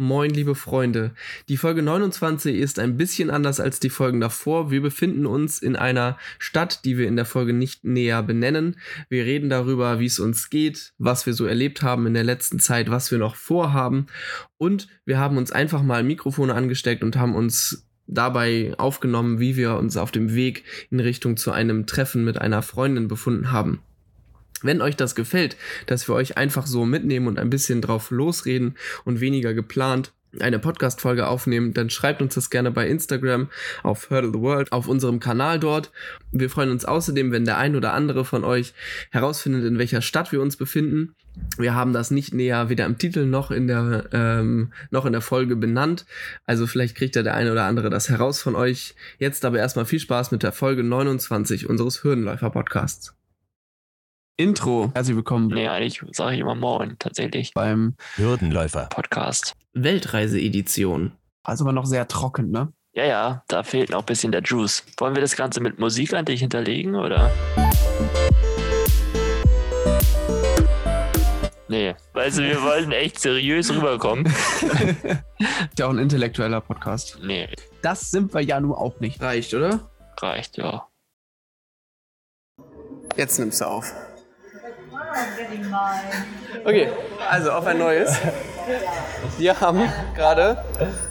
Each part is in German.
Moin, liebe Freunde. Die Folge 29 ist ein bisschen anders als die Folgen davor. Wir befinden uns in einer Stadt, die wir in der Folge nicht näher benennen. Wir reden darüber, wie es uns geht, was wir so erlebt haben in der letzten Zeit, was wir noch vorhaben. Und wir haben uns einfach mal Mikrofone angesteckt und haben uns dabei aufgenommen, wie wir uns auf dem Weg in Richtung zu einem Treffen mit einer Freundin befunden haben. Wenn euch das gefällt, dass wir euch einfach so mitnehmen und ein bisschen drauf losreden und weniger geplant eine Podcast-Folge aufnehmen, dann schreibt uns das gerne bei Instagram auf Hurdle the World, auf unserem Kanal dort. Wir freuen uns außerdem, wenn der ein oder andere von euch herausfindet, in welcher Stadt wir uns befinden. Wir haben das nicht näher weder im Titel noch in der, ähm, noch in der Folge benannt. Also vielleicht kriegt ja der eine oder andere das heraus von euch. Jetzt aber erstmal viel Spaß mit der Folge 29 unseres Hürdenläufer-Podcasts. Intro. Herzlich willkommen Nee, eigentlich sage ich immer Moin, tatsächlich. beim Hürdenläufer. Podcast. Weltreise-Edition. Also aber noch sehr trocken, ne? Ja, ja, da fehlt noch ein bisschen der Juice. Wollen wir das Ganze mit Musik eigentlich hinterlegen, oder? Nee, also wir wollen echt seriös rüberkommen. Ist ja auch ein intellektueller Podcast. Nee, Das sind wir ja nun auch nicht. Reicht, oder? reicht, ja. Jetzt nimmst du auf. Okay, also auf ein neues. Wir haben gerade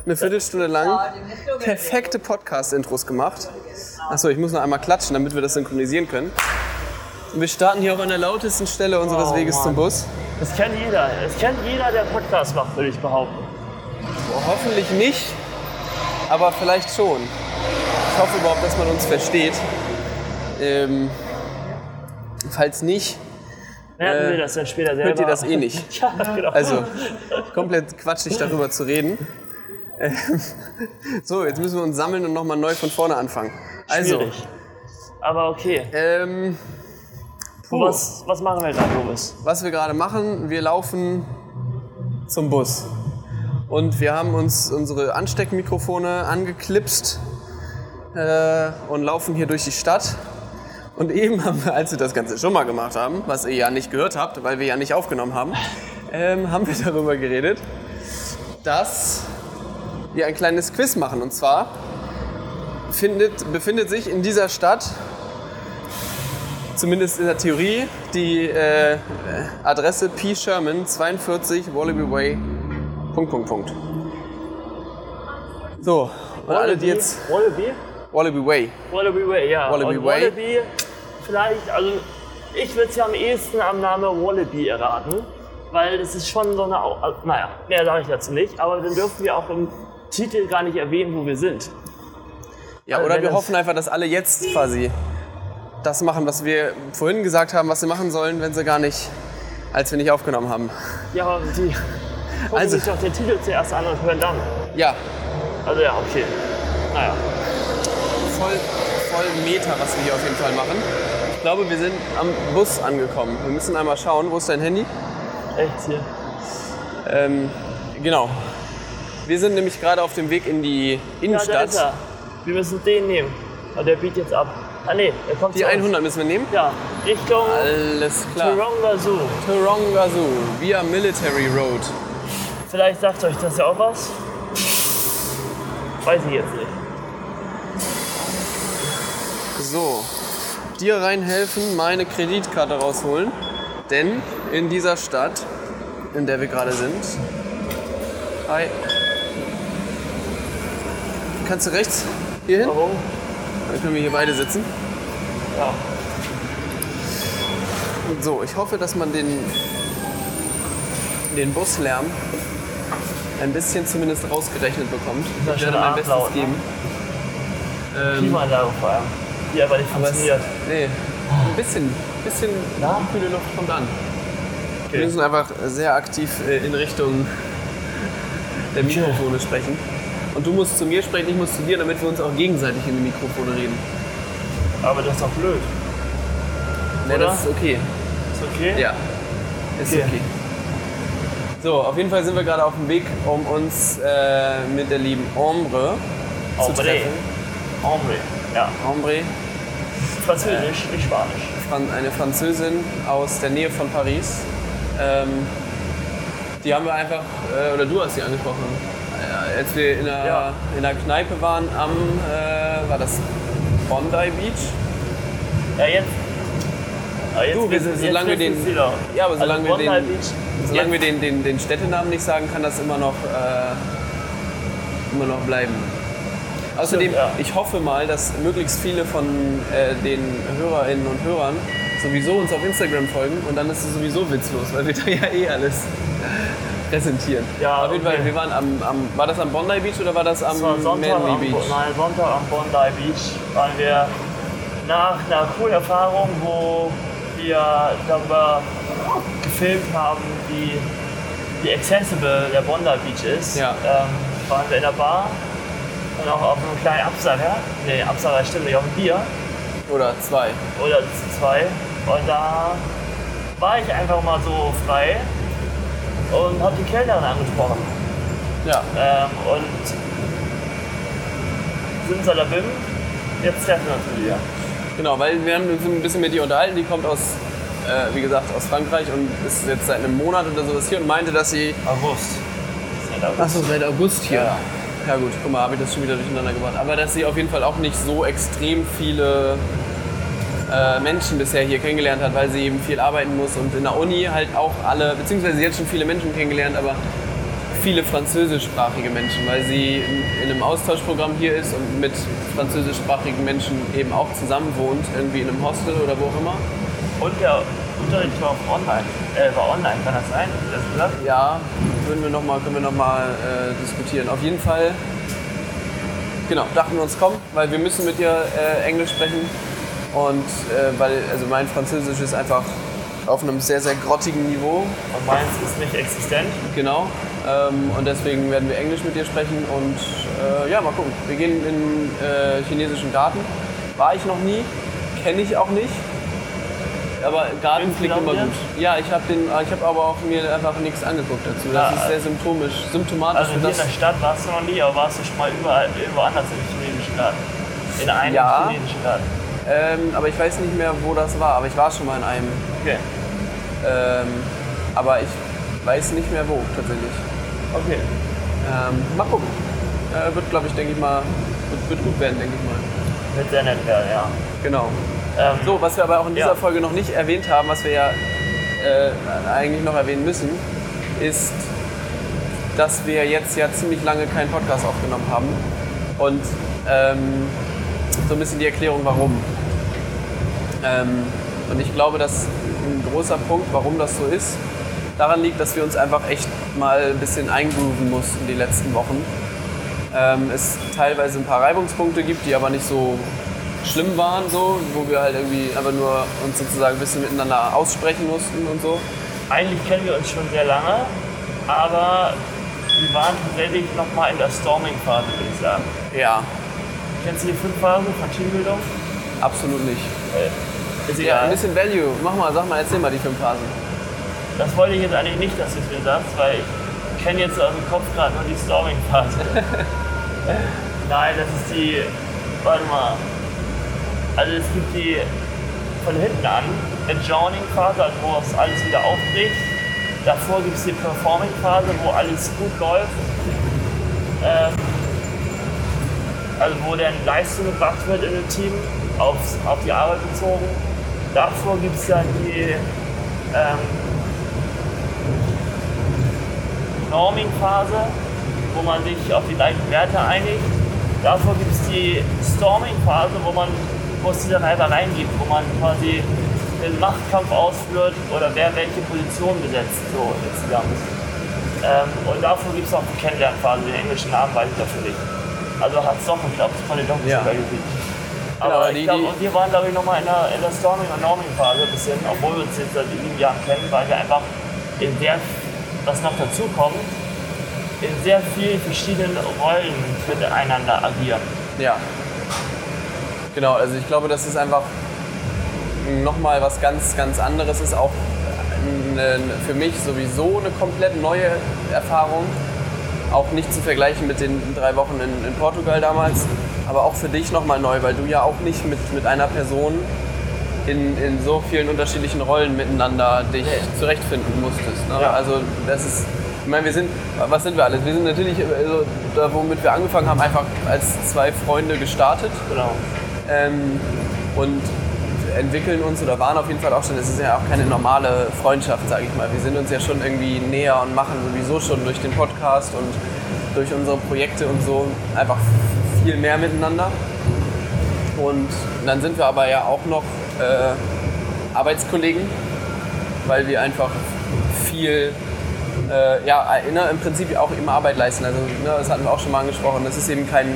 eine Viertelstunde lang perfekte Podcast-Intros gemacht. Achso, ich muss noch einmal klatschen, damit wir das synchronisieren können. Und wir starten hier auch an der lautesten Stelle unseres Oh, Weges Mann. zum Bus. Das kennt jeder. Das kennt jeder, der Podcast macht, würde ich behaupten. Hoffentlich nicht, aber vielleicht schon. Ich hoffe überhaupt, dass man uns versteht. Ähm, falls nicht, Merken Äh, wir das dann später selber. hört ihr das eh nicht. Ja, genau. Also, komplett quatschig darüber zu reden. So, jetzt müssen wir uns sammeln und nochmal neu von vorne anfangen. Also, Schwierig. Aber okay. ähm, Was, was machen wir gerade, Lobis? was wir gerade machen, wir laufen zum Bus. Und wir haben uns unsere Ansteckmikrofone angeklipst äh, und laufen hier durch die Stadt. Und eben haben wir, als wir das Ganze schon mal gemacht haben, was ihr ja nicht gehört habt, weil wir ja nicht aufgenommen haben, ähm, haben wir darüber geredet, dass wir ein kleines Quiz machen. Und zwar findet, befindet sich in dieser Stadt, zumindest in der Theorie, die äh, Adresse P. Sherman 42 Wallaby Way. Punkt, Punkt, Punkt. So, und alle, die jetzt. Wallaby? Wallaby Way. Wallaby Way, ja. Wallaby Und Way. Wallaby, vielleicht, also ich würde es ja am ehesten am Namen Wallaby erraten, weil das ist schon so eine, also, naja, mehr sage ich dazu nicht, aber dann dürfen wir auch im Titel gar nicht erwähnen, wo wir sind. Ja, Also oder wir hoffen einfach, dass alle jetzt quasi das machen, was wir vorhin gesagt haben, was sie machen sollen, wenn sie gar nicht, als wir nicht aufgenommen haben. Ja, aber die gucken Also- sich doch den Titel zuerst an und hören dann. Ja, Also ja, okay. Naja. voll, voll Meter, was wir hier auf jeden Fall machen. Ich glaube, wir sind am Bus angekommen. Wir müssen einmal schauen, wo ist dein Handy? Echt hier. Ähm, genau. Wir sind nämlich gerade auf dem Weg in die Ja, da Innenstadt. ist er. Wir müssen den nehmen. Aber der biegt jetzt ab. Ah nee, der kommt die zu uns. 100 müssen wir nehmen. Ja, Richtung Alles klar. Taronga Zoo. Taronga Zoo, via Military Road. Vielleicht sagt euch das ja auch was. Weiß ich jetzt nicht. So, dir reinhelfen, meine Kreditkarte rausholen. Denn in dieser Stadt, in der wir gerade sind. Hi. Kannst du rechts hier hin? Warum? Dann können wir hier beide sitzen. Ja. So, ich hoffe, dass man den, den Buslärm ein bisschen zumindest rausgerechnet bekommt. Das Ich werde mein Bestes laut, ne? geben. Ähm, Klimaanlage vor allem. Die aber nicht es, funktioniert. nee, ein bisschen, bisschen kühle Luft kommt an. Wir müssen einfach sehr aktiv äh, in Richtung der Mikrofone sprechen. Und du musst zu mir sprechen, ich muss zu dir, damit wir uns auch gegenseitig in die Mikrofone reden. Aber das ist doch blöd. Ne, das ist okay. Ist okay? Ja, ist Okay. okay. So, auf jeden Fall sind wir gerade auf dem Weg, um uns äh, mit der lieben Ombre zu Hombre. treffen. Hombre. Ja. Ombre, Französisch, nicht Spanisch. Fran- eine Französin aus der Nähe von Paris, ähm, Die haben wir einfach, äh, oder du hast sie angesprochen, äh, als wir in der, Ja. in der Kneipe waren am, äh, war das Bondi Beach? Ja, jetzt. Aber jetzt Du, wir sind- solange wir den- ja, aber solange wir Bondi den- Beach, Solange wir den, den, den Städtenamen nicht sagen, kann das immer noch, äh, immer noch bleiben. Außerdem, ja. ich hoffe mal, dass möglichst viele von äh, den Hörerinnen und Hörern sowieso uns auf Instagram folgen und dann ist es sowieso witzlos, weil wir da ja eh alles präsentieren. Ja, auf jeden Fall, wir waren am, am, war das am Bondi Beach oder war das am Das war Sonntag am, Manly Bo- Beach? nein, Sonntag am Bondi Beach waren wir nach einer coolen Erfahrung, wo wir darüber gefilmt haben, wie, wie accessible der Bondi Beach ist. Ja. Ähm, waren wir in der Bar auch auf einem kleinen Absager. Nee, Absager stimmt nicht, auf einem Bier Oder zwei. oder zwei. Und da war ich einfach mal so frei und habe die Kellnerin angesprochen. Ja. Ähm, und Simsalabim, jetzt treffen wir uns ihr. Genau, weil wir haben uns ein bisschen mit ihr unterhalten. Die kommt aus, äh, wie gesagt, aus Frankreich und ist jetzt seit einem Monat oder sowas hier und meinte, dass sie August. August. Achso, seit August hier. Ja. Ja. gut, guck mal, habe ich das schon wieder durcheinander gebracht. Aber dass sie auf jeden Fall auch nicht so extrem viele äh, Menschen bisher hier kennengelernt hat, weil sie eben viel arbeiten muss und in der Uni halt auch alle, beziehungsweise hat schon viele Menschen kennengelernt, aber viele französischsprachige Menschen, weil sie in, in einem Austauschprogramm hier ist und mit französischsprachigen Menschen eben auch zusammen wohnt, irgendwie in einem Hostel oder wo auch immer. Und der Unterricht war online. Äh, war online, kann das sein? Das gesagt? Ja, würden wir noch mal, können wir nochmal äh, diskutieren. Auf jeden Fall, genau, dachten wir uns, komm, weil wir müssen mit ihr äh, Englisch sprechen. Und äh, weil, also mein Französisch ist einfach auf einem sehr, sehr grottigen Niveau, Und meins ist nicht existent. genau. Ähm, und deswegen werden wir Englisch mit ihr sprechen und äh, ja, mal gucken. Wir gehen in äh, chinesischen Garten. War ich noch nie, kenne ich auch nicht. Aber Garten klingt immer gut. Ja, ich habe hab aber auch mir einfach nichts angeguckt dazu. Das Ja, ist sehr symptomisch, symptomatisch Also hier in der Stadt warst du noch nie, aber warst du schon mal überall, irgendwo anders im chinesischen Garten? In einem Ja. chinesischen Garten. Ähm, aber ich weiß nicht mehr, wo das war. Aber ich war schon mal in einem. Okay. Ähm, aber ich weiß nicht mehr wo tatsächlich. Okay. Ähm, mal gucken. Äh, wird, glaube ich, denke ich mal, wird, wird gut werden, denke ich mal. Wird sehr nett werden, ja. Genau. Ähm, So, was wir aber auch in dieser Ja. Folge noch nicht erwähnt haben, was wir ja äh, eigentlich noch erwähnen müssen, ist, dass wir jetzt ja ziemlich lange keinen Podcast aufgenommen haben. Und ähm, so ein bisschen die Erklärung, warum. Ähm, und ich glaube, dass ein großer Punkt, warum das so ist, daran liegt, dass wir uns einfach echt mal ein bisschen eingrooven mussten die letzten Wochen. Ähm, es teilweise ein paar Reibungspunkte gibt, die aber nicht so schlimm waren, so, wo wir halt irgendwie einfach nur uns sozusagen ein bisschen miteinander aussprechen mussten und so. Eigentlich kennen wir uns schon sehr lange, aber wir waren tatsächlich noch mal in der Storming-Phase, würde ich sagen. Ja, Kennst du die fünf Phasen von Teambildung? absolut nicht. Äh, ist Ja, egal. ein bisschen Value. Mach mal, sag mal, erzähl mal die fünf Phasen. Das wollte ich jetzt eigentlich nicht, dass du es mir sagst, weil ich kenne jetzt aus dem Kopf gerade nur die Storming-Phase. Nein, das ist die. Warte mal. Also es gibt die von hinten an, Adjourning-Phase, also wo es alles wieder aufbricht. Davor gibt es die Performing-Phase, wo alles gut läuft. Ähm, also wo dann Leistung gebracht wird in dem Team, aufs, auf die Arbeit bezogen. Davor gibt es dann die ähm, Norming-Phase, wo man sich auf die gleichen Werte einigt. Davor gibt es die Storming-Phase, wo man wo es diese Reibereien gibt, wo man quasi den Machtkampf ausführt oder wer welche Position besetzt, so insgesamt. Ähm, und davor gibt es auch die Kennenlernphase, den englischen Namen weiß ich dafür nicht. Also hat es doch geklappt, von den Jungs Ja. sogar geübt. Genau, Aber die- ich glaube, und wir waren glaube ich nochmal in der, in der Storming- und Norming-Phase ein bisschen, obwohl wir uns jetzt seit sieben Jahren kennen, weil wir einfach in sehr, was noch dazu kommt, in sehr vielen verschiedenen Rollen miteinander agieren. Ja. Genau, also ich glaube, das ist einfach nochmal was ganz, ganz anderes. Ist auch eine, für mich sowieso eine komplett neue Erfahrung. Auch nicht zu vergleichen mit den drei Wochen in, in Portugal damals, aber auch für dich nochmal neu, weil du ja auch nicht mit, mit einer Person in, in so vielen unterschiedlichen Rollen miteinander dich zurechtfinden musstest. Ne? Ja. Also das ist Ich meine, wir sind, was sind wir alles? Wir sind natürlich, also, da womit wir angefangen haben, einfach als zwei Freunde gestartet Genau. Ähm, und entwickeln uns oder waren auf jeden Fall auch schon, es ist ja auch keine normale Freundschaft, sage ich mal. Wir sind uns ja schon irgendwie näher und machen sowieso schon durch den Podcast und durch unsere Projekte und so einfach viel mehr miteinander. Und dann sind wir aber ja auch noch äh, Arbeitskollegen, weil wir einfach viel, äh, ja, ne, im Prinzip auch immer Arbeit leisten. Also, ne, das hatten wir auch schon mal angesprochen. Das ist eben kein,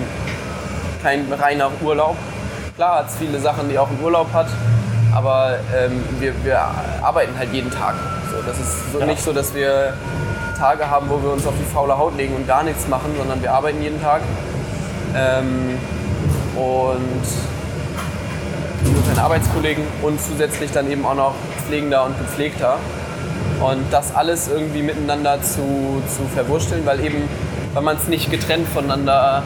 kein reiner Urlaub. Klar hat es viele Sachen, die auch ein Urlaub hat, aber ähm, wir, wir arbeiten halt jeden Tag. So, das ist so Ja. nicht so, dass wir Tage haben, wo wir uns auf die faule Haut legen und gar nichts machen, sondern wir arbeiten jeden Tag. Ähm, und insofern Arbeitskollegen und zusätzlich dann eben auch noch Pflegender und Gepflegter. Und das alles irgendwie miteinander zu, zu verwursteln, weil eben, weil man es nicht getrennt voneinander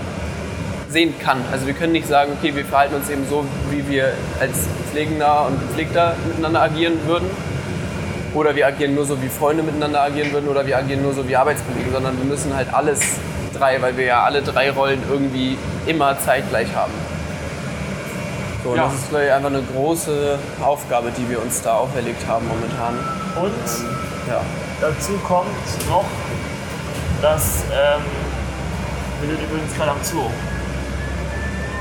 sehen kann. Also wir können nicht sagen, okay, wir verhalten uns eben so, wie wir als Pflegender und Gepflegter miteinander agieren würden. Oder wir agieren nur so, wie Freunde miteinander agieren würden. Oder wir agieren nur so wie Arbeitskollegen. Sondern wir müssen halt alles drei, weil wir ja alle drei Rollen irgendwie immer zeitgleich haben. So, und Ja. das ist vielleicht einfach eine große Aufgabe, die wir uns da auferlegt haben momentan. Und Ja. dazu kommt noch, dass, ähm, wir sind übrigens gerade am Zoo,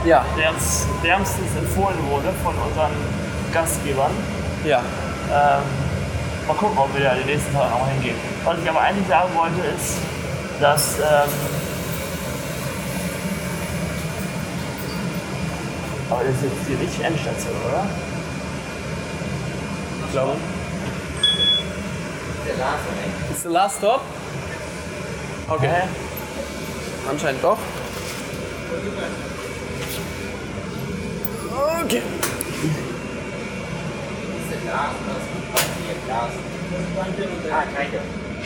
Ja, der uns wärmstens empfohlen wurde von unseren Gastgebern. ja. Ähm, mal gucken, ob wir da die nächsten Tage noch hingehen. Was ich aber eigentlich sagen wollte, ist, dass ähm, aber das ist jetzt hier nicht Endstation, oder? Ich glaube. Ist the last stop? Okay. Hä? Anscheinend doch. Okay.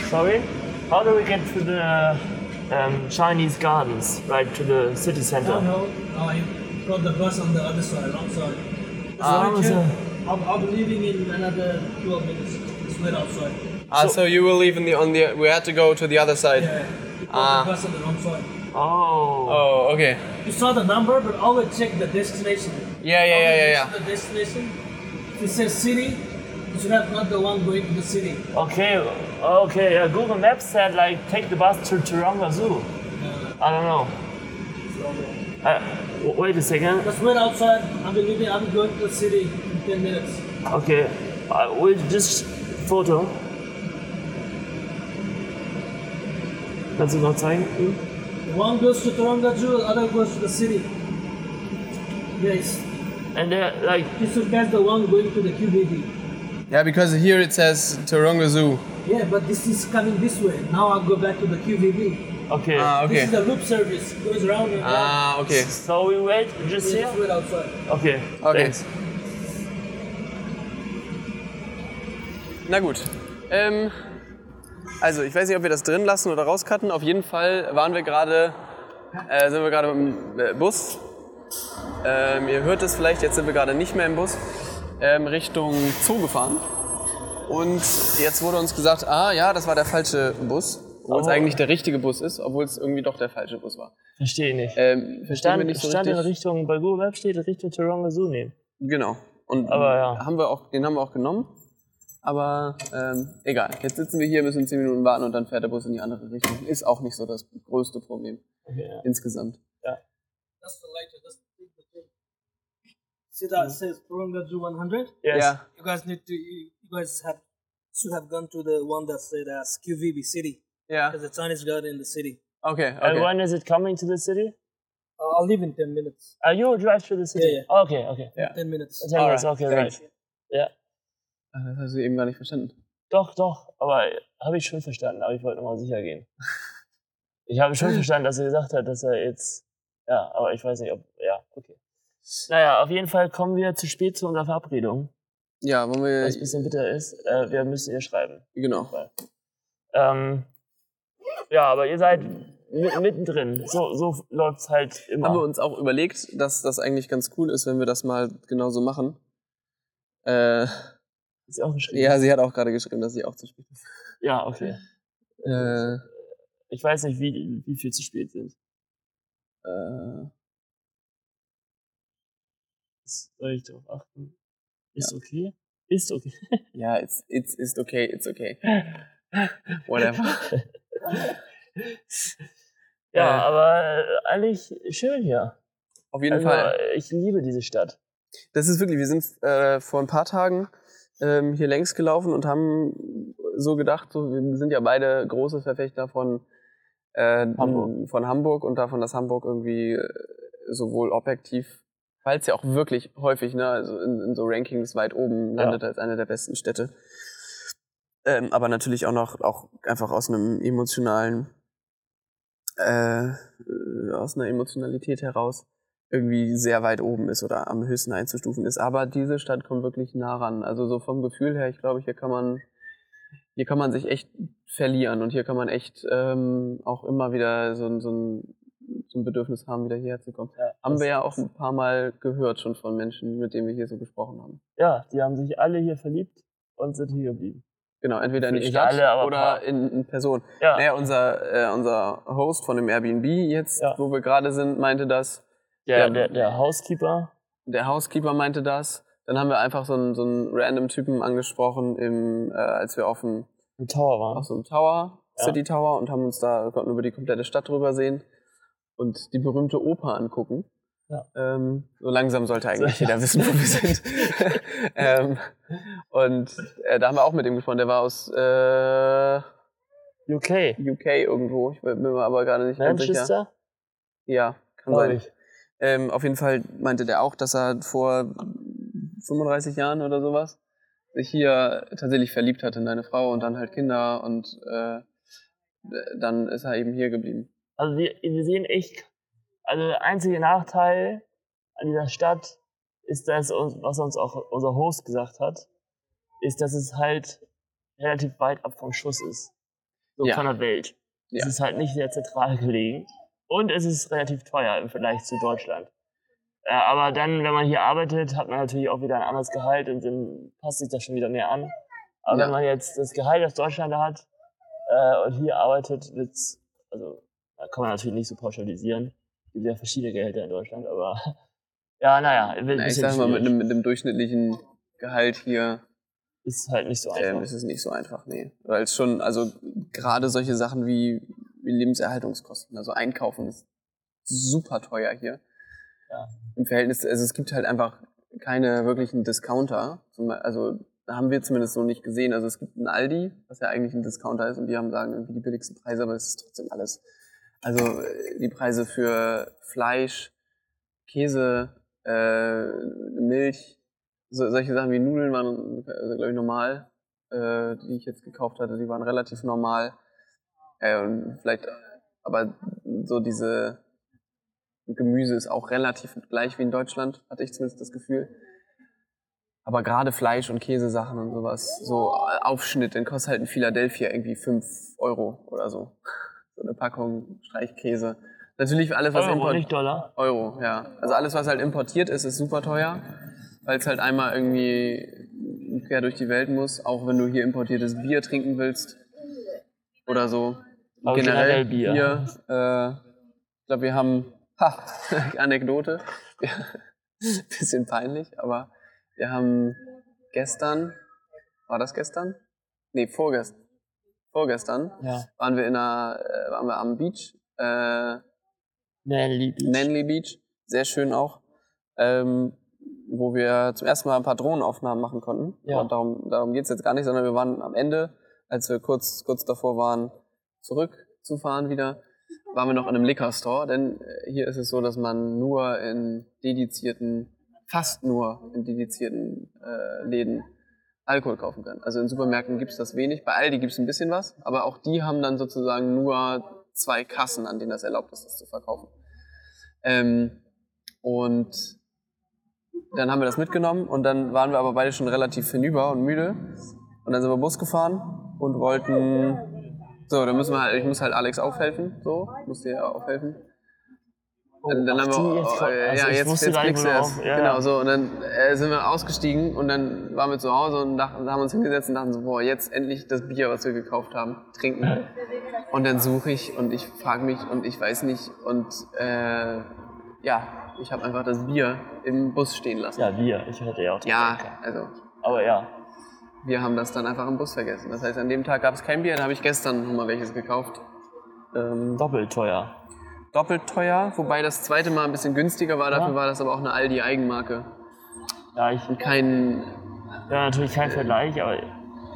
Sorry? How do we get to the um, Chinese gardens, right to the city center? No, no, I got the bus on the other side, wrong side. Ah, Sorry, so- I'll, I'll be leaving in another 12 minutes. It's wait outside. Ah, so, you will leave in the on the. We had to go to the other side. Yeah, Ah. the bus on the wrong side. Oh. Oh, okay. You saw the number, but always check the destination. Yeah, yeah, yeah, yeah, yeah. The destination. If it says city, you should have not the one going to the city. Okay, okay. Uh, Google Maps said like take the bus to Taronga Zoo. I don't know. Uh, wait a second. Just wait outside. I'll be leaving. I'll be going to the city in 10 minutes. Okay, uh, we just photo. Kannst du noch zeigen? One goes to Taronga Zoo, other goes to the city. Yes. And they're like, should catch the one going to the QBD. Yeah, because here it says Taronga Zoo. Yeah, but this is coming this way. Now I'll go back to the QVB. okay. Ah, This okay. is the loop service. Goes round and round. Ah, okay. So we wait just Yeah, here? just wait outside. Okay. Okay. Thanks. Na gut. Ähm, also, ich weiß nicht, ob wir das drin lassen oder rauscutten. Auf jeden Fall waren wir gerade, äh, sind wir gerade im äh, Bus. Ähm, ihr hört es vielleicht, jetzt sind wir gerade nicht mehr im Bus, ähm, Richtung Zoo gefahren. Und jetzt wurde uns gesagt, ah ja, das war der falsche Bus, obwohl es Oh. eigentlich der richtige Bus ist, obwohl es irgendwie doch der falsche Bus war. Verstehe nicht. Ähm, verstehen wir nicht so stand in richtig. Richtung, bei Google Maps steht Richtung Taronga Zoo nehmen. Genau. Und Aber ja. haben wir auch, den haben wir auch genommen. Aber ähm, egal. Jetzt sitzen wir hier, müssen 10 Minuten warten und dann fährt der Bus in die andere Richtung. Ist auch nicht so das größte Problem Okay, ja. insgesamt. That's the big thing. See that it says Taronga Zoo 100? Yes. Ja. You guys need to, you you guys have, should have gone to the one that said uh, QVB city. Ja. Because the Chinese garden in the city. Okay, And okay. when is it coming to the city? Uh, I'll leave in 10 minutes. Are you drive to the city? Yeah, Okay, okay. Yeah. 10 minutes. Ten minutes, Alright, okay, thanks. right. Ja. Ah, Das hast du eben gar nicht verstanden. Doch, doch, aber habe ich schon verstanden, aber ich wollte nochmal sicher gehen. Ich habe schon verstanden, dass er gesagt hat, dass er jetzt. Ja, aber ich weiß nicht, ob. Ja, okay. Naja, auf jeden Fall kommen wir zu spät zu unserer Verabredung, Ja, wollen wir. was ein bisschen bitter ist. Äh, wir müssen ihr schreiben. Genau. Ähm, ja, aber ihr seid mi- mittendrin. So, so läuft's halt immer. Haben wir uns auch überlegt, dass das eigentlich ganz cool ist, wenn wir das mal genauso machen. Äh, sie auch geschrieben? ja, sie hat auch gerade geschrieben, dass sie auch zu spät ist. Ja, okay. Äh, Ich weiß nicht, wie, wie viel zu spät sind. äh, Soll ich darauf achten? Ist okay? Ist okay. ja, it's, it's, it's okay, it's okay. Whatever. ja, Äh. aber äh, eigentlich schön hier. Auf jeden Also, Fall. äh, ich liebe diese Stadt. Das ist wirklich, wir sind äh, vor ein paar Tagen ähm, hier längs gelaufen und haben so gedacht, so, wir sind ja beide große Verfechter von äh, Hamburg. von Hamburg und davon, dass Hamburg irgendwie äh, sowohl objektiv, weil es ja auch wirklich häufig, ne, also in, in so Rankings weit oben landet als eine der besten Städte. Ähm, aber natürlich auch noch auch einfach aus einem emotionalen, äh, aus einer Emotionalität heraus irgendwie sehr weit oben ist oder am höchsten einzustufen ist. Aber diese Stadt kommt wirklich nah ran. Also so vom Gefühl her, ich glaube, hier kann man, hier kann man sich echt verlieren und hier kann man echt ähm, auch immer wieder so, so, ein, so ein Bedürfnis haben, wieder hierher zu kommen. Ja, Haben wir ja auch ein paar Mal gehört schon von Menschen, mit denen wir hier so gesprochen haben. Ja, die haben sich alle hier verliebt und sind hier geblieben. Genau, entweder in die Stadt alle, oder in, in Person. Ja, Naja, unser, äh, unser Host von dem Airbnb jetzt, Ja. wo wir gerade sind, meinte das. der, der- der, der Housekeeper. der Housekeeper meinte das. Dann haben wir einfach so einen, so einen random Typen angesprochen, im, äh, als wir auf, dem, Tower waren. auf so einem Tower, Ja. City Tower, und haben uns da, konnten über die komplette Stadt drüber sehen und die berühmte Oper angucken. Ja. Ähm, so langsam sollte eigentlich jeder wissen, wo wir sind. ähm, und äh, da haben wir auch mit ihm gesprochen. Der war aus äh, UK. UK irgendwo. Ich bin mir aber gerade nicht ganz sicher. Ja, kann sein. ich. Ähm, auf jeden Fall meinte der auch, dass er vor 35 Jahren oder sowas sich hier tatsächlich verliebt hat in deine Frau und dann halt Kinder und äh, dann ist er eben hier geblieben. Also wir, wir sehen echt, also der einzige Nachteil an dieser Stadt ist, uns, was uns auch unser Host gesagt hat, ist, dass es halt relativ weit ab vom Schuss ist. So Ja. von der Welt. Ja. Es ist halt nicht sehr zentral gelegen. Und es ist relativ teuer im Vergleich zu Deutschland. Äh, aber dann, wenn man hier arbeitet, hat man natürlich auch wieder ein anderes Gehalt und dann passt sich das schon wieder mehr an. Aber Ja. wenn man jetzt das Gehalt, das Deutschland hat, äh, und hier arbeitet, wird's, also kann man natürlich nicht so pauschalisieren. Es gibt ja verschiedene Gehälter in Deutschland, aber ja, naja, ein Na, ich sag mal, mit einem, mit einem durchschnittlichen Gehalt hier ist halt nicht so einfach. ähm, ist es nicht so einfach, nee. Weil es schon, also gerade solche Sachen wie, wie Lebenserhaltungskosten, also Einkaufen ist super teuer hier. Ja. Im Verhältnis, also es gibt halt einfach keine wirklichen Discounter. Also haben wir zumindest so nicht gesehen. Also es gibt einen Aldi, was ja eigentlich ein Discounter ist und die haben sagen irgendwie die billigsten Preise, aber es ist trotzdem alles. Also äh, die Preise für Fleisch, Käse, äh, Milch, so, solche Sachen wie Nudeln waren, also, glaube ich, normal, äh, die ich jetzt gekauft hatte, die waren relativ normal. Äh, und vielleicht, aber so diese Gemüse ist auch relativ gleich wie in Deutschland, hatte ich zumindest das Gefühl. Aber gerade Fleisch und Käsesachen und sowas, so Aufschnitt, den kostet halt in Philadelphia irgendwie 5 Euro oder so. So eine Packung Streichkäse. Natürlich alles, was Euro, nicht Dollar. Euro, ja. Also alles, was halt importiert ist, ist super teuer, weil es halt einmal irgendwie quer durch die Welt muss, auch wenn du hier importiertes Bier trinken willst oder so. Aber generell Bier. äh, ich glaube, wir haben, ha, Anekdote, bisschen peinlich, aber wir haben gestern, war das gestern? Nee, vorgestern. Vorgestern Ja. waren wir in einer, äh, waren wir am Beach, äh, Manly Beach. Manly Beach, sehr schön auch, ähm, wo wir zum ersten Mal ein paar Drohnenaufnahmen machen konnten. Ja. Und darum, darum geht's jetzt gar nicht, sondern wir waren am Ende, als wir kurz, kurz davor waren, zurückzufahren wieder, waren wir noch in einem Liquor Store, denn äh, hier ist es so, dass man nur in dedizierten, fast nur in dedizierten äh, Läden Alkohol kaufen kann. Also in Supermärkten gibt's das wenig, bei Aldi gibt's ein bisschen was, aber auch die haben dann sozusagen nur zwei Kassen, an denen das erlaubt ist, das zu verkaufen. Ähm, und dann haben wir das mitgenommen und dann waren wir aber beide schon relativ hinüber und müde. Und dann sind wir Bus gefahren und wollten. So, dann müssen wir halt, ich muss halt Alex aufhelfen. So, muss dir aufhelfen. Dann ach, haben wir, jetzt- äh, also ja, jetzt, jetzt worauf- erst. ja, genau, so. Und dann äh, sind wir ausgestiegen und dann waren wir zu Hause und dachten, haben uns hingesetzt und dachten so, boah, jetzt endlich das Bier, was wir gekauft haben, trinken. Und dann suche ich und ich frage mich und ich weiß nicht. Und äh, ja, ich habe einfach das Bier im Bus stehen lassen. Ja, wir. Ich hätte ja auch drauf Ja, können. also Aber ja. wir haben das dann einfach im Bus vergessen. Das heißt, an dem Tag gab es kein Bier, da habe ich gestern nochmal welches gekauft. Ähm, Doppelt teuer. Doppelt teuer, wobei das zweite Mal ein bisschen günstiger war. Dafür Ja. war das aber auch eine Aldi-Eigenmarke. Ja, ich Und kein. ja, natürlich kein Vergleich, aber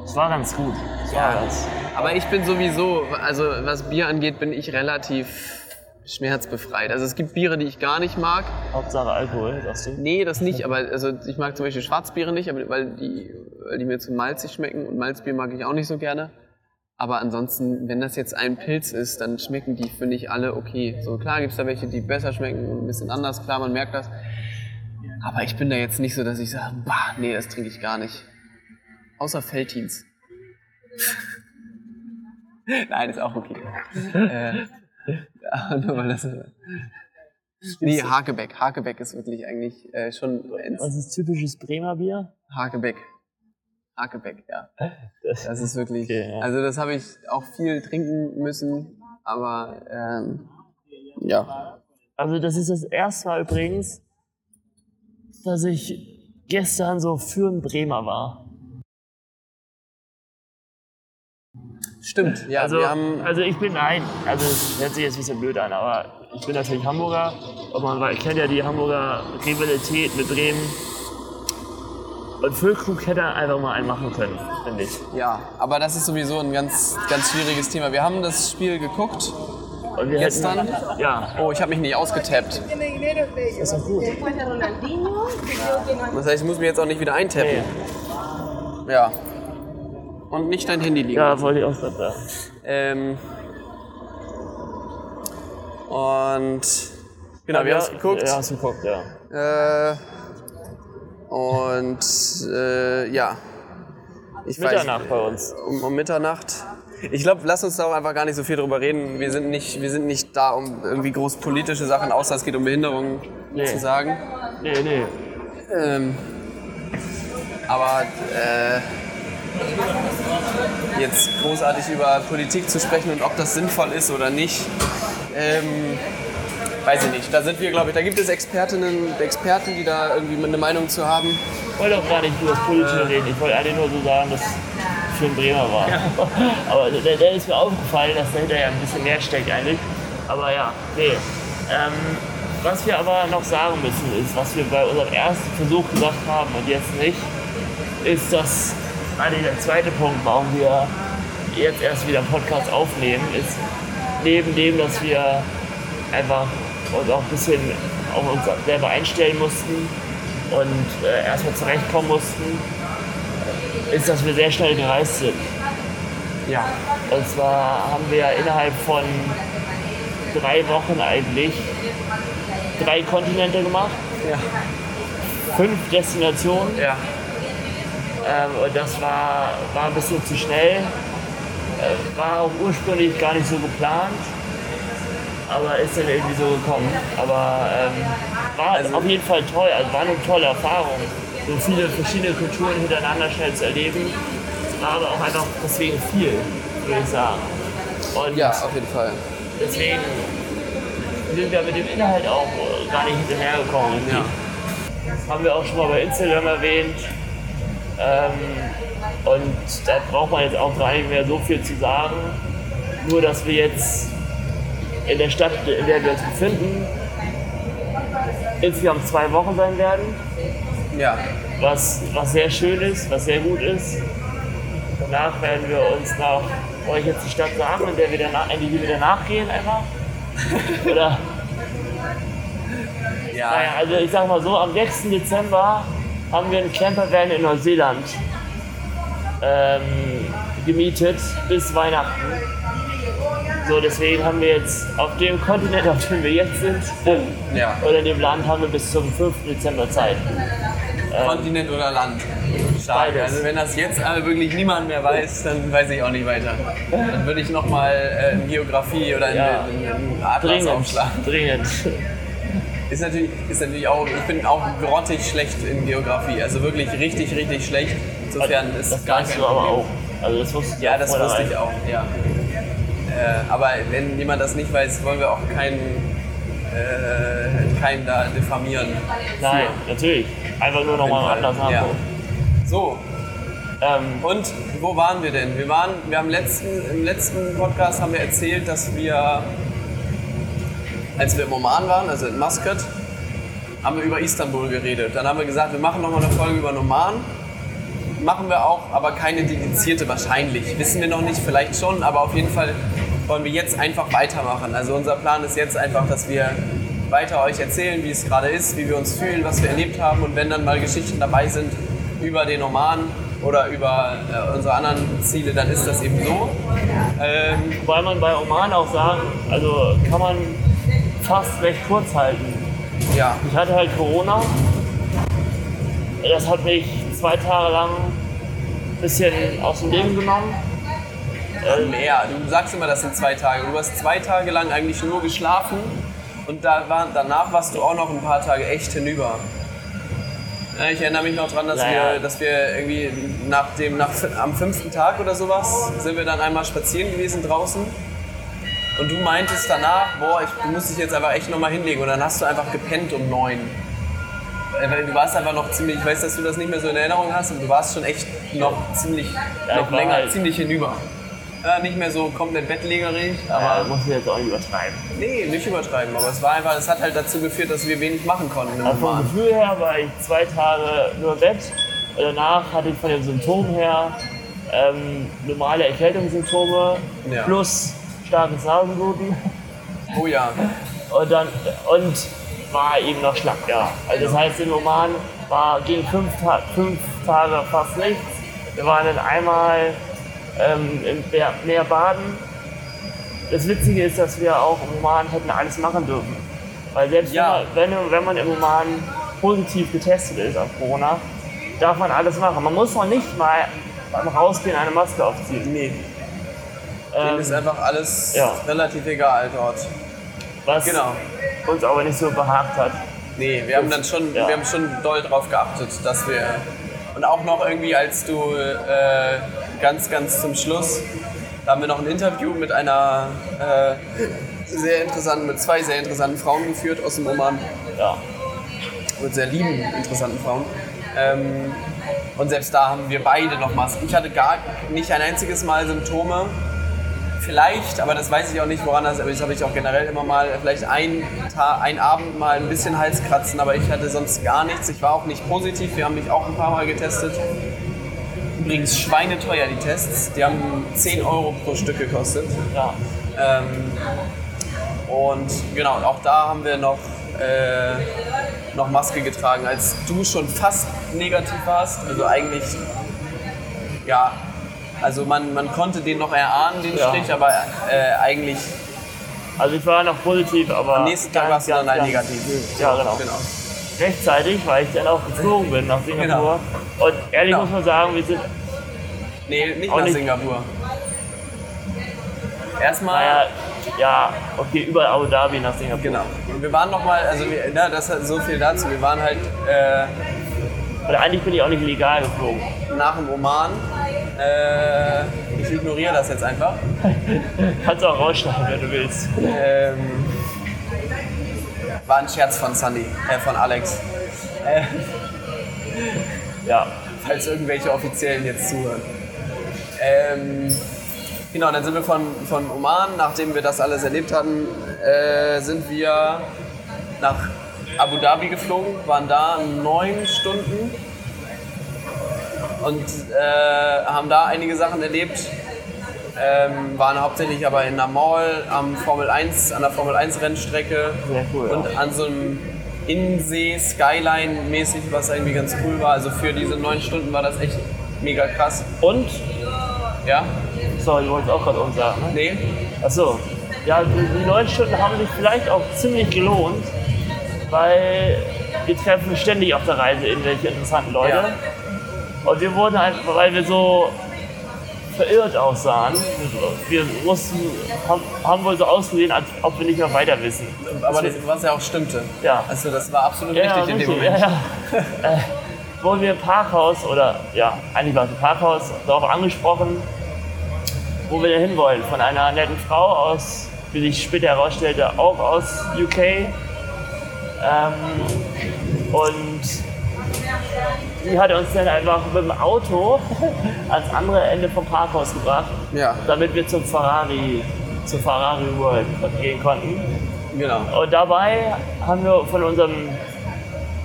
es war ganz gut. War ganz. Aber ich bin sowieso, also was Bier angeht, bin ich relativ schmerzbefreit. Also es gibt Biere, die ich gar nicht mag. Hauptsache Alkohol, sagst du? Nee, das nicht, aber also ich mag zum Beispiel Schwarzbiere nicht, weil die, weil die mir zu malzig schmecken und Malzbier mag ich auch nicht so gerne. Aber ansonsten, wenn das jetzt ein Pilz ist, dann schmecken die, finde ich, alle okay. So klar gibt es da welche, die besser schmecken und ein bisschen anders, klar, man merkt das. Aber ich bin da jetzt nicht so, dass ich sage, bah, nee, das trinke ich gar nicht. Außer Feltins. Nein, ist auch okay. äh, nur weil das. Nee, Hakebeck. Hakebeck ist wirklich eigentlich äh, schon Was ist typisches Bremer Bier? Hakebeck. Hakebeck, ja. Das ist wirklich. Okay, ja. Also das habe ich auch viel trinken müssen, aber ähm, ja. Also das ist das erste Mal übrigens, dass ich gestern so für einen Bremer war. Stimmt, ja, also, wir haben. also ich bin ein, also es hört sich jetzt ein bisschen blöd an, aber ich bin natürlich Hamburger und man kennt ja die Hamburger Rivalität mit Bremen. Und Füllkrug hätte einfach mal einen machen können, finde ich. Ja, aber das ist sowieso ein ganz, ganz schwieriges Thema. Wir haben das Spiel geguckt. Und wir Gestern? Hätten, ja, Oh, ich habe mich nicht ausgetappt. ist doch gut. Das heißt, ich muss mich jetzt auch nicht wieder eintappen. Ja. Und nicht dein Handy liegen. Ja, wollte ich auch gerade sagen. Ähm, und genau, wir ja, haben es geguckt. Ja, hast du geguckt, ja. Äh, und äh, ja. Ich Mitternacht bei uns. Weiß, um, um Mitternacht. Ich glaube, lass uns da auch einfach gar nicht so viel drüber reden. Wir sind nicht, wir sind nicht da, um irgendwie groß politische Sachen, außer es geht um Behinderungen, Nee. zu sagen. Nee, nee. Ähm, aber äh, jetzt großartig über Politik zu sprechen und ob das sinnvoll ist oder nicht, ähm, weiß ich nicht. Da sind wir, glaube ich, da gibt es Expertinnen, Experten, die da irgendwie eine Meinung zu haben. Ich wollte auch gar nicht über das Politische reden. Ich wollte eigentlich nur so sagen, dass ich für ein Bremer war. Aber der, der ist mir aufgefallen, dass dahinter ja ein bisschen mehr steckt eigentlich. Aber ja, nee. Ähm, was wir aber noch sagen müssen, ist, was wir bei unserem ersten Versuch gesagt haben und jetzt nicht, ist, dass eigentlich der zweite Punkt, warum wir jetzt erst wieder einen Podcast aufnehmen, ist neben dem, dass wir einfach uns auch ein bisschen auf uns selber einstellen mussten und äh, erstmal zurechtkommen mussten, ist, dass wir sehr schnell gereist sind. Ja. Und zwar haben wir innerhalb von drei Wochen eigentlich drei Kontinente gemacht, Ja. fünf Destinationen. Ja. Ähm, und das war, war ein bisschen zu schnell. Äh, war auch ursprünglich gar nicht so geplant. Aber ist dann irgendwie so gekommen. Aber ähm, war auf jeden Fall toll. Also war eine tolle Erfahrung. So viele verschiedene Kulturen hintereinander schnell zu erleben. War aber auch einfach deswegen viel, würde ich sagen. Und Ja, auf jeden Fall. deswegen sind wir mit dem Inhalt auch gar nicht hinterhergekommen. irgendwie. Haben wir auch schon mal bei Instagram erwähnt. Ähm, und da braucht man jetzt auch gar nicht mehr so viel zu sagen. Nur, dass wir jetzt in der Stadt, in der wir uns befinden, insgesamt zwei Wochen sein werden. Ja. Was, was sehr schön ist, was sehr gut ist. Danach werden wir uns nach euch jetzt die Stadt sagen, in der wir danach, in die wir danach gehen einfach. Oder? Ja. Naja, also ich sag mal so, am 6. Dezember haben wir einen Campervan in Neuseeland ähm, gemietet bis Weihnachten. So, deswegen haben wir jetzt auf dem Kontinent, auf dem wir jetzt sind, Ja. oder in dem Land, haben wir bis zum 5. Dezember Zeit. Kontinent oder Land? Stark. Beides. Also wenn das jetzt wirklich niemand mehr weiß, dann weiß ich auch nicht weiter. Dann würde ich nochmal äh, in Geografie oder in, Ja. in, in Atlas Dringend, aufschlagen. dringend. Ist natürlich, ist natürlich auch, ich bin auch grottig schlecht in Geografie. Also wirklich richtig, richtig schlecht. Insofern ist Das gar kein du aber Problem. auch. Also das wusste ich Ja, auch das wusste ich auch, ja. Äh, aber wenn jemand das nicht weiß, wollen wir auch keinen, äh, keinen da diffamieren. Nein, natürlich. Einfach nur nochmal anders haben. Ja. So, Ähm, und wo waren wir denn? Wir waren, wir haben letzten, im letzten Podcast haben wir erzählt, dass wir, als wir im Oman waren, also in Muscat, haben wir über Istanbul geredet. Dann haben wir gesagt, wir machen nochmal eine Folge über den Oman. Machen wir auch, aber keine dedizierte wahrscheinlich. Wissen wir noch nicht, vielleicht schon, aber auf jeden Fall wollen wir jetzt einfach weitermachen. Also unser Plan ist jetzt einfach, dass wir weiter euch erzählen, wie es gerade ist, wie wir uns fühlen, was wir erlebt haben und wenn dann mal Geschichten dabei sind über den Oman oder über äh, unsere anderen Ziele, dann ist das eben so. Ähm, wobei man bei Oman auch sagen, also kann man fast recht kurz halten. ja, Ich hatte halt Corona. Das hat mich zwei Tage lang ein bisschen aus dem Leben genommen. Äh, mehr. Du sagst immer, das sind zwei Tage. Du hast zwei Tage lang eigentlich nur geschlafen und da war, danach warst du auch noch ein paar Tage echt hinüber. Ich erinnere mich noch dran, dass, Naja. wir, dass wir irgendwie nach dem, nach, am fünften Tag oder sowas sind wir dann einmal spazieren gewesen draußen. Und du meintest danach, boah, ich du musst dich jetzt einfach echt nochmal hinlegen. Und dann hast du einfach gepennt um neun. Äh, Weil du warst einfach noch ziemlich, ich weiß, dass du das nicht mehr so in Erinnerung hast, aber du warst schon echt noch ziemlich, Ja, noch länger, halt- ziemlich hinüber. Ja, nicht mehr so komplett bettlägerig, aber aber muss ich jetzt auch nicht übertreiben. nee, nicht übertreiben. Aber es war einfach, es hat halt dazu geführt, dass wir wenig machen konnten Also vom Roman. Gefühl her war ich zwei Tage nur im Bett. Und danach hatte ich von den Symptomen her ähm, normale Erkältungssymptome Ja. plus starkes Nasenbluten. Oh ja, Und dann und war eben noch schlapp, ja. Also das heißt, im Oman war, ging fünf, Ta fünf Tage fast nichts. Wir waren dann einmal ähm, Meer baden. Das Witzige ist, dass wir auch im Oman hätten alles machen dürfen. Weil selbst Ja. wenn, man, wenn, wenn man im Oman positiv getestet ist auf Corona, darf man alles machen. Man muss noch nicht mal beim Rausgehen eine Maske aufziehen. nee, denen Ähm, ist einfach alles ja. relativ egal dort. was Genau. uns aber nicht so behagt hat. Nee, wir haben dann schon, Ja. wir haben schon doll drauf geachtet, dass wir und auch noch irgendwie, als du äh, ganz, ganz zum Schluss, da haben wir noch ein Interview mit einer äh, sehr interessanten, mit zwei sehr interessanten Frauen geführt aus dem Oman, Ja. mit sehr lieben, interessanten Frauen. Ähm, und selbst da haben wir beide noch Masken. Ich hatte gar nicht ein einziges Mal Symptome. Vielleicht, aber das weiß ich auch nicht, woran das, aber das habe ich auch generell immer mal, vielleicht ein, Tag, ein Abend mal ein bisschen Halskratzen, aber ich hatte sonst gar nichts. Ich war auch nicht positiv, wir haben mich auch ein paar Mal getestet. Übrigens schweineteuer die Tests, die haben 10 Euro pro Stück gekostet. ja. Ähm, und genau, auch da haben wir noch, äh, noch Maske getragen, als du schon fast negativ warst. Also eigentlich, ja, also man, man konnte den noch erahnen, den Ja. Stich, aber äh, eigentlich Also ich war noch positiv, aber am nächsten Tag warst du dann halt negativ. Ja, genau. genau. Rechtzeitig, weil ich dann auch geflogen bin nach Singapur. Und ehrlich Genau. muss man sagen, wir sind, Nee, nicht nach nicht. Singapur. Erstmal. naja, ja, okay, über Abu Dhabi nach Singapur. Genau. Und wir waren nochmal, also wir, na, das hat so viel dazu. Wir waren halt äh, Und eigentlich bin ich auch nicht legal geflogen. nach dem Oman. Äh, ich ignoriere das jetzt einfach. Kannst du auch rausschneiden, wenn du willst. Ähm, war ein Scherz von Sunny, äh, von Alex. Äh, Ja, falls irgendwelche Offiziellen jetzt zuhören. Ähm, genau, dann sind wir von, von Oman, nachdem wir das alles erlebt hatten, äh, sind wir nach Abu Dhabi geflogen, waren da neun Stunden und äh, haben da einige Sachen erlebt. Ähm, waren hauptsächlich aber in der Mall am Formel 1, an der Formel 1 Rennstrecke sehr cool. und ja. an so einem Innensee, Skyline-mäßig, was irgendwie ganz cool war. Also für diese neun Stunden war das echt mega krass. Und, Ja? sorry, du wolltest auch gerade uns sagen, ne? Nee? Achso. Ja, die, neun Stunden haben sich vielleicht auch ziemlich gelohnt, weil wir treffen ständig auf der Reise irgendwelche interessanten Leute. Ja. Und wir wurden halt, weil wir so verirrt aussahen. Wir mussten, haben, haben wohl so ausgesehen, als ob wir nicht mehr weiter wissen. Aber das, was ja auch stimmte. Ja. Also das war absolut Ja, richtig in dem Moment. ja, ja. äh, wurden wir im Parkhaus, oder ja, eigentlich war es im Parkhaus, darauf angesprochen, wo wir denn hinwollen. Von einer netten Frau aus, wie sich später herausstellte, auch aus UK. Ähm, und die hat uns dann einfach mit dem Auto ans andere Ende vom Parkhaus gebracht, Ja, damit wir zum Ferrari, zur Ferrari World gehen konnten. genau. Und dabei haben wir von, unserem,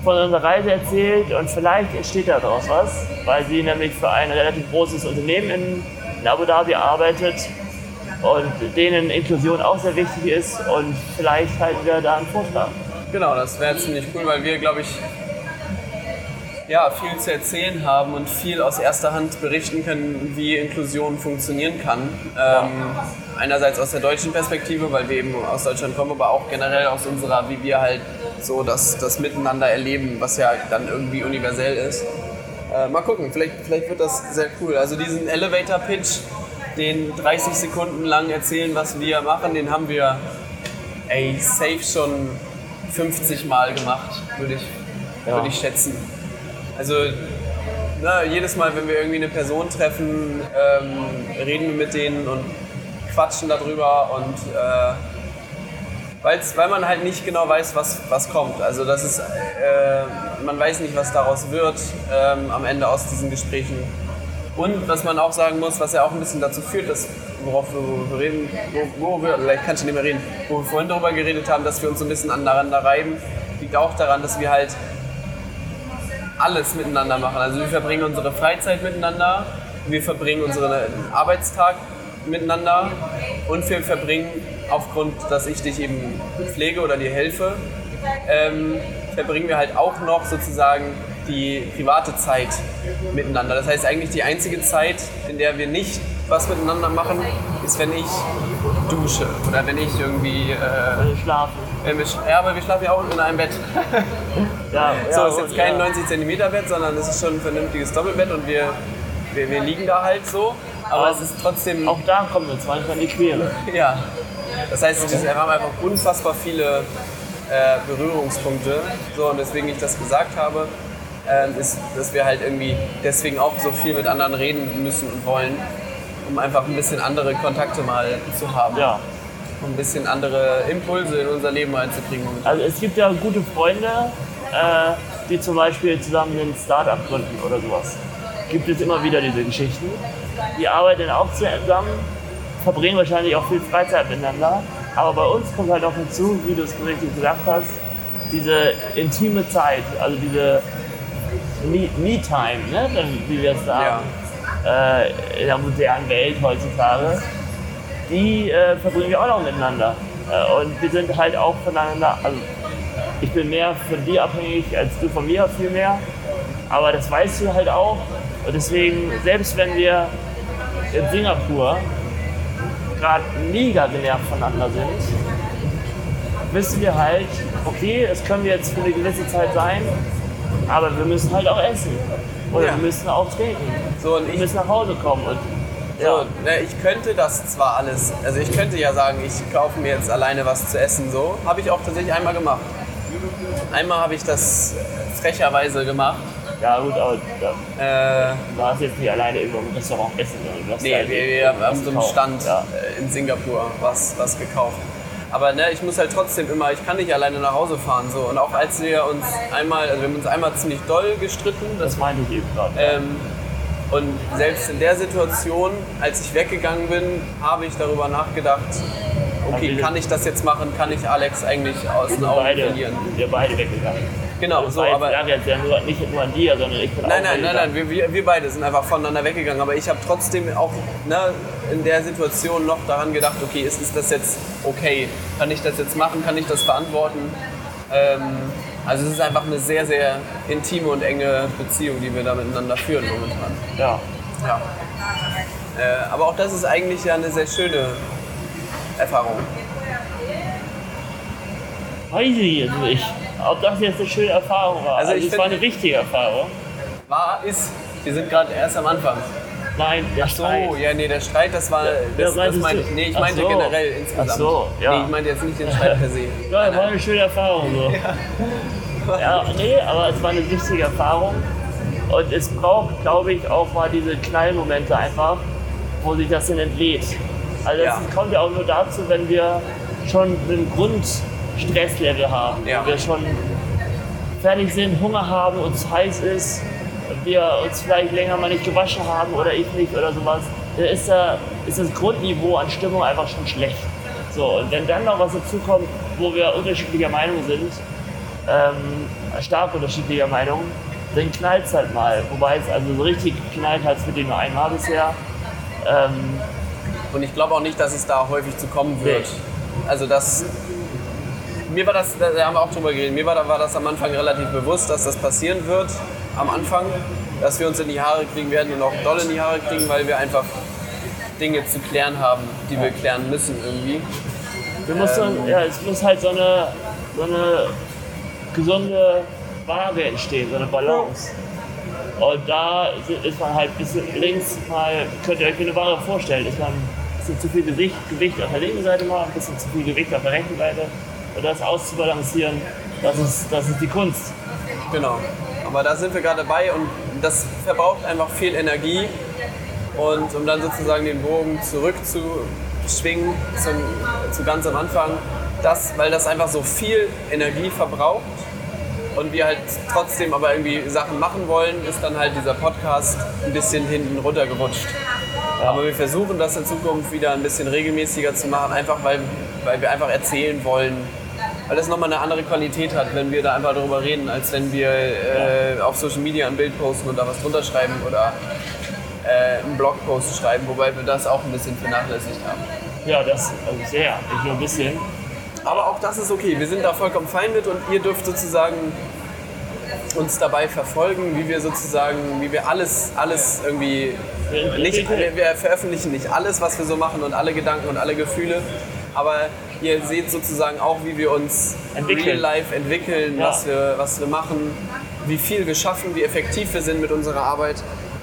von unserer Reise erzählt und vielleicht entsteht daraus was, weil sie nämlich für ein relativ großes Unternehmen in, in Abu Dhabi arbeitet und denen Inklusion auch sehr wichtig ist und vielleicht halten wir da einen Vortrag. Genau, das wäre ziemlich cool, weil wir, glaube ich, ja, viel zu erzählen haben und viel aus erster Hand berichten können, wie Inklusion funktionieren kann. Ähm, einerseits aus der deutschen Perspektive, weil wir eben aus Deutschland kommen, aber auch generell aus unserer, wie wir halt so das, das Miteinander erleben, was ja dann irgendwie universell ist. Äh, mal gucken, vielleicht, vielleicht wird das sehr cool. Also diesen Elevator-Pitch, den 30 Sekunden lang erzählen, was wir machen, den haben wir ey, safe schon 50 Mal gemacht, würde ich, Ja. würde ich schätzen. Also na, jedes Mal, wenn wir irgendwie eine Person treffen, ähm, reden wir mit denen und quatschen darüber und äh, weil man halt nicht genau weiß, was, was kommt. Also das ist, äh, man weiß nicht, was daraus wird ähm, am Ende aus diesen Gesprächen. Und was man auch sagen muss, was ja auch ein bisschen dazu führt, dass, worauf wir reden, wo, wo wir, vielleicht kannst du nicht mehr reden, wo wir vorhin darüber geredet haben, dass wir uns so ein bisschen aneinander reiben, liegt auch daran, dass wir halt alles miteinander machen. Also wir verbringen unsere Freizeit miteinander, wir verbringen unseren Arbeitstag miteinander und wir verbringen aufgrund, dass ich dich eben pflege oder dir helfe, ähm, verbringen wir halt auch noch sozusagen die private Zeit miteinander. Das heißt eigentlich die einzige Zeit, in der wir nicht was miteinander machen, ist wenn ich dusche oder wenn ich irgendwie, äh, Also wir, sch- ja, aber wir schlafen ja auch in einem Bett. Ja, So, ja, ist jetzt kein ja. 90 cm Bett, sondern es ist schon ein vernünftiges Doppelbett und wir, wir, wir liegen da halt so. Aber Aber es ist trotzdem, Auch da kommen uns manchmal in die Quere. ja. Das heißt, wir haben einfach unfassbar viele äh, Berührungspunkte. So, und weswegen ich das gesagt habe, ähm, ist, dass wir halt irgendwie deswegen auch so viel mit anderen reden müssen und wollen, um einfach ein bisschen andere Kontakte mal zu haben. Ja. Ein bisschen andere Impulse in unser Leben reinzukriegen. Also es gibt ja gute Freunde, äh, die zum Beispiel zusammen ein Startup gründen oder sowas. Gibt es immer wieder diese Geschichten. Die arbeiten auch zusammen, verbringen wahrscheinlich auch viel Freizeit miteinander. Aber bei uns kommt halt auch hinzu, wie du es richtig gesagt hast, diese intime Zeit, also diese Me- Me-Time, ne? wie wir es sagen, äh, in der modernen Welt heutzutage die äh, verbringen wir auch noch miteinander. Äh, und wir sind halt auch voneinander, also ich bin mehr von dir abhängig als du von mir viel mehr. Aber das weißt du halt auch. Und deswegen, selbst wenn wir in Singapur gerade mega genervt voneinander sind, wissen wir halt, okay, es können wir jetzt für eine gewisse Zeit sein, aber wir müssen halt auch essen. Oder Ja. wir müssen auch trinken. So, und Wir ich müssen nach Hause kommen. Und, So, ja. ne, ich könnte das zwar alles, also ich könnte ja sagen, ich kaufe mir jetzt alleine was zu essen, so. Habe ich auch tatsächlich einmal gemacht. Einmal habe ich das frecherweise gemacht. ja, gut, aber ja, Äh, Du hast jetzt nicht alleine irgendwo im Restaurant essen, sondern du hast nee, halt wir, wir haben was so einem. Stand Ja. äh, in Singapur was, was gekauft. Aber ne, ich muss halt trotzdem immer, ich kann nicht alleine nach Hause fahren. So. Und auch als wir uns einmal, also wir haben uns einmal ziemlich doll gestritten, das Das meinte ich eben gerade. Ähm, und selbst in der Situation, als ich weggegangen bin, habe ich darüber nachgedacht, okay, kann ich das jetzt machen? Kann ich Alex eigentlich aus wir den Augen beide, verlieren? wir beide weggegangen. Genau, Das so, jetzt, aber. lag jetzt ja nur, nicht nur an dir, sondern ich bin Nein, auch nein, nein, nein, wir, wir, wir beide sind einfach voneinander weggegangen. Aber ich habe trotzdem auch ne, in der Situation noch daran gedacht, okay, ist, ist das jetzt okay? Kann ich das jetzt machen? Kann ich das verantworten? Ähm, also es ist einfach eine sehr, sehr intime und enge Beziehung, die wir da miteinander führen momentan. Ja. Ja. Äh, aber auch das ist eigentlich ja eine sehr schöne Erfahrung. Weiß ich jetzt nicht, ob das jetzt eine schöne Erfahrung war. Also Also, ich es war eine richtige Erfahrung. War, ist, wir sind gerade erst am Anfang. Nein, der Ach so, Streit. ja, nee, der Streit, das war. Ja, Das, ja, das meinte ich. Nee, ich Ach meinte so. generell insgesamt. Ach so, ja. Nee, ich meinte jetzt nicht den Streit per se. Ja, das war eine schöne Erfahrung. So. Ja. nee, aber es war eine wichtige Erfahrung. Und es braucht, glaube ich, auch mal diese Knallmomente einfach, wo sich das dann entlädt. Also das Ja. kommt ja auch nur dazu, wenn wir schon einen Grundstresslevel haben. Ja. Wenn wir schon fertig sind, Hunger haben, uns heiß ist, wir uns vielleicht länger mal nicht gewaschen haben oder ich nicht oder sowas, dann ist, da, ist das Grundniveau an Stimmung einfach schon schlecht. So, und wenn dann noch was dazu kommt, wo wir unterschiedlicher Meinung sind, ähm, stark unterschiedlicher Meinung, dann knallt es halt mal. Wobei es also so richtig geknallt hat es mit denen nur einmal bisher. Ähm, Und ich glaube auch nicht, dass es da häufig zu kommen wird. Also das. Mir war das, da haben wir auch drüber geredet, mir war, war das am Anfang relativ bewusst, dass das passieren wird. Am Anfang, dass wir uns in die Haare kriegen werden und auch doll in die Haare kriegen, weil wir einfach Dinge zu klären haben, die wir klären müssen irgendwie. wir müssen, ja, es muss halt so eine, so eine gesunde Waage entstehen, so eine Balance. Und da ist man halt ein bisschen links mal, könnt ihr euch wie eine Waage vorstellen, ist man ein bisschen zu viel Gewicht, Gewicht auf der linken Seite mal, ein bisschen zu viel Gewicht auf der rechten Seite. Und das auszubalancieren, das ist, das ist die Kunst. Genau. Aber da sind wir gerade dabei und das verbraucht einfach viel Energie. Und um dann sozusagen den Bogen zurückzuschwingen zum, zu ganz am Anfang, das, weil das einfach so viel Energie verbraucht und wir halt trotzdem aber irgendwie Sachen machen wollen, ist dann halt dieser Podcast ein bisschen hinten runtergerutscht. Aber wir versuchen das in Zukunft wieder ein bisschen regelmäßiger zu machen, einfach weil, weil wir einfach erzählen wollen, weil das nochmal eine andere Qualität hat, wenn wir da einfach darüber reden, als wenn wir äh, auf Social Media ein Bild posten und da was drunter schreiben oder äh, einen Blogpost schreiben, wobei wir das auch ein bisschen vernachlässigt haben. Ja, das also sehr, nicht nur ein bisschen. Aber auch das ist okay, wir sind da vollkommen fein mit und ihr dürft sozusagen uns dabei verfolgen, wie wir sozusagen, wie wir alles, alles irgendwie nicht, wir, wir veröffentlichen nicht alles, was wir so machen und alle Gedanken und alle Gefühle, aber ihr seht sozusagen auch, wie wir uns Entwickeln. real life entwickeln, Ja. was, wir, was wir machen, wie viel wir schaffen, wie effektiv wir sind mit unserer Arbeit.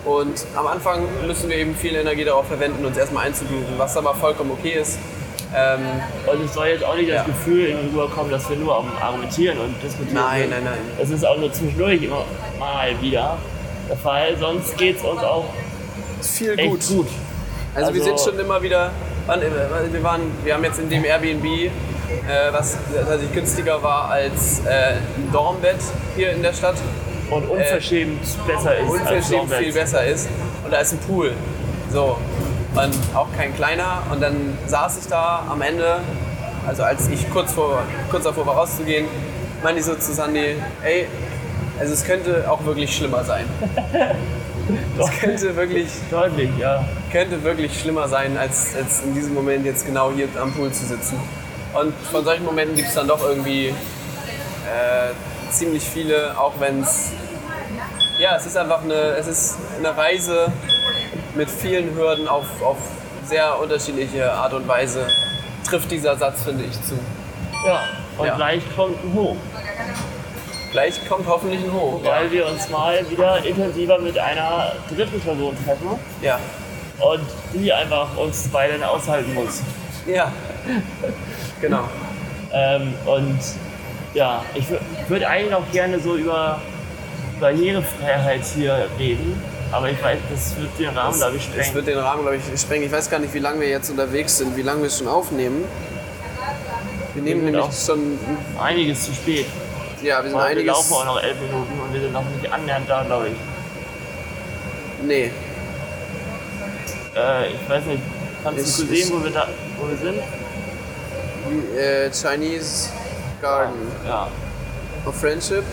Und am Anfang müssen wir eben viel Energie darauf verwenden, uns erstmal einzugrooven, was aber vollkommen okay ist. Ähm, Und es soll jetzt auch nicht Ja. das Gefühl in rüberkommen, dass wir nur am Argumentieren und Diskutieren nein, sind. nein, nein. Es ist auch nur zwischendurch immer mal wieder der Fall, sonst geht es uns auch Viel gut. gut. Also, wir Also- sind schon immer wieder, wir, waren, wir haben jetzt in dem Airbnb, äh, was tatsächlich günstiger war als äh, ein Dormbett hier in der Stadt, Und unverschämt besser ist unverschämt viel besser ist. Und da ist ein Pool. So. Und auch kein kleiner. Und dann saß ich da am Ende, also als ich kurz, vor, kurz davor war rauszugehen, meinte ich so zu Sandy, ey, also es könnte auch wirklich schlimmer sein. Es könnte wirklich Deutlich, ja. könnte wirklich schlimmer sein, als, als in diesem Moment jetzt genau hier am Pool zu sitzen. Und von solchen Momenten gibt es dann doch irgendwie äh, ziemlich viele, auch wenn es. Ja, es ist einfach eine, es ist eine Reise mit vielen Hürden auf, auf sehr unterschiedliche Art und Weise. Trifft dieser Satz, finde ich, zu. ja. Und Ja. gleich kommt Hoch, Gleich kommt hoffentlich ein Hoch. weil wir uns mal wieder intensiver mit einer dritten Person treffen Ja. und die einfach uns beide aushalten muss. Ja. Genau. Ähm, und ja, ich wür- würde eigentlich noch gerne so über Barrierefreiheit hier reden, aber ich weiß, das wird den Rahmen, glaube ich, Es sprengen. wird den Rahmen, glaube ich, sprengen. Ich weiß gar nicht, wie lange wir jetzt unterwegs sind, wie lange wir schon aufnehmen. Wir nehmen nämlich auch- schon, Einiges zu spät. Ja, wir sind wir einiges. laufen auch noch elf Minuten und wir sind noch nicht annähernd da, glaube ich. Nee, Äh, ich weiß nicht, kannst Ich- du sehen, wo wir, da, wo wir sind? wie, äh, Chinese Garden Ja. of Friendship.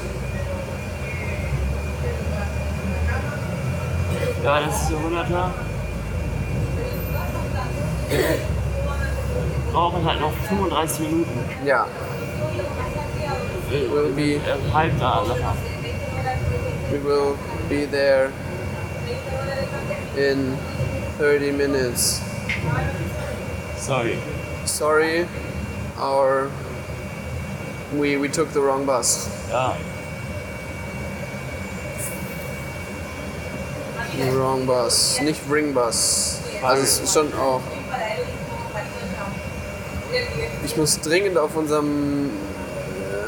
Ja, das ist der 100er. Wir brauchen halt noch 35 Minuten. Ja, Wir will be, we will be there in 30 minutes. Sorry. Sorry, our we we took the wrong bus. Ja. Wrong Bus, nicht Ring Bus. Also es ist schon auch. Ich muss dringend auf unserem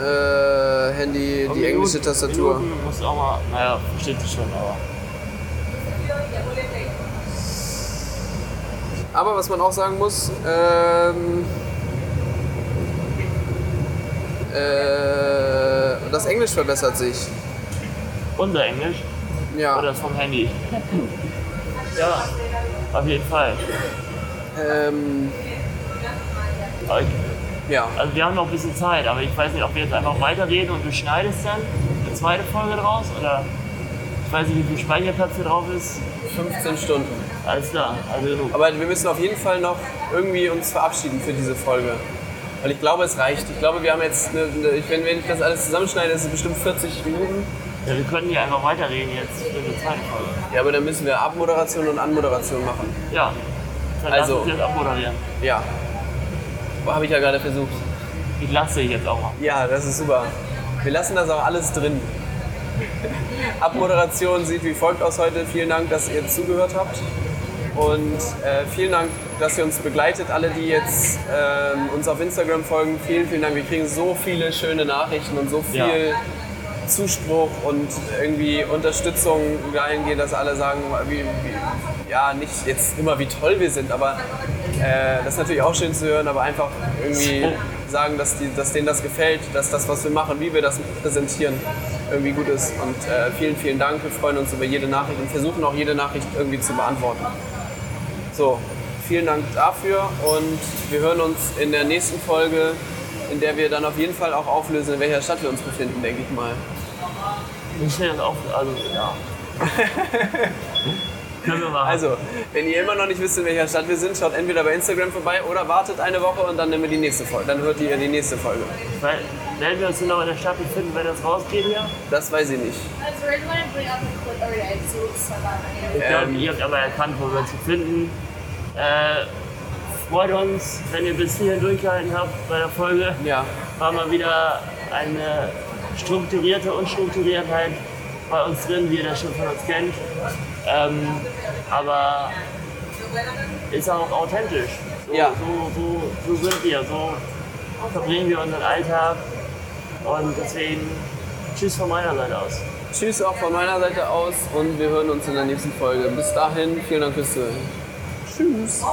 äh, Handy die englische Tastatur. Minuten du auch mal, naja, versteht sich schon, aber. Aber was man auch sagen muss, ähm, äh, das Englisch verbessert sich. Unser Englisch Ja. oder vom Handy? ja, auf jeden Fall. Ähm, ich, ja. also wir haben noch ein bisschen Zeit, aber ich weiß nicht, ob wir jetzt einfach weiterreden und du schneidest dann eine zweite Folge draus oder ich weiß nicht, wie viel Speicherplatz hier drauf ist. 15 Stunden. Alles klar, also genug. Aber wir müssen auf jeden Fall noch irgendwie uns verabschieden für diese Folge. Weil ich glaube, es reicht. Ich glaube, wir haben jetzt, eine, eine, ich- wenn, wenn ich das alles zusammenschneide, ist es bestimmt 40 Minuten. Ja, wir können hier einfach weiterreden jetzt für eine zweite Folge. Ja, aber dann müssen wir Abmoderation und Anmoderation machen. Ja, dann Also- lass uns jetzt abmoderieren. Ja. Habe ich ja gerade versucht. Ich lasse dich jetzt auch mal. Ja, das ist super. Wir lassen das auch alles drin. Abmoderation sieht wie folgt aus heute. Vielen Dank, dass ihr zugehört habt. Und äh, vielen Dank, dass ihr uns begleitet. Alle, die jetzt ähm, uns auf Instagram folgen, vielen, vielen Dank. Wir kriegen so viele schöne Nachrichten und so viel Ja. Zuspruch und irgendwie Unterstützung dahingehend, dass alle sagen, wie, wie, ja, nicht jetzt immer wie toll wir sind, aber äh, das ist natürlich auch schön zu hören, aber einfach irgendwie sagen, dass, die, dass denen das gefällt, dass das, was wir machen, wie wir das präsentieren, irgendwie gut ist. Und äh, vielen, vielen Dank. Wir freuen uns über jede Nachricht und versuchen auch jede Nachricht irgendwie zu beantworten. So, vielen Dank dafür und wir hören uns in der nächsten Folge, in der wir dann auf jeden Fall auch auflösen, in welcher Stadt wir uns befinden, denke ich mal. Ich stelle das auf, also ja. Können wir machen. Also, wenn ihr immer noch nicht wisst, in welcher Stadt wir sind, schaut entweder bei Instagram vorbei oder wartet eine Woche und dann nehmen wir die nächste Folge. Dann hört ihr die nächste Folge. Weil, werden wir uns denn noch in der Stadt befinden, wenn das rausgeht hier? Das weiß ich nicht. About Ich glaube, ihr habt aber erkannt, wo wir uns befinden. Äh, freut uns, wenn ihr bis hierhin durchgehalten habt bei der Folge. Ja, War mal wieder eine strukturierte Unstrukturiertheit bei uns drin, wie ihr das schon von uns kennt. Ähm, aber ist auch authentisch. So, Ja. so, so, so sind wir, so verbringen wir unseren Alltag. Und deswegen tschüss von meiner Seite aus. tschüss auch von meiner Seite aus und wir hören uns in der nächsten Folge. Bis dahin, vielen Dank fürs Zuhören. Tschüss.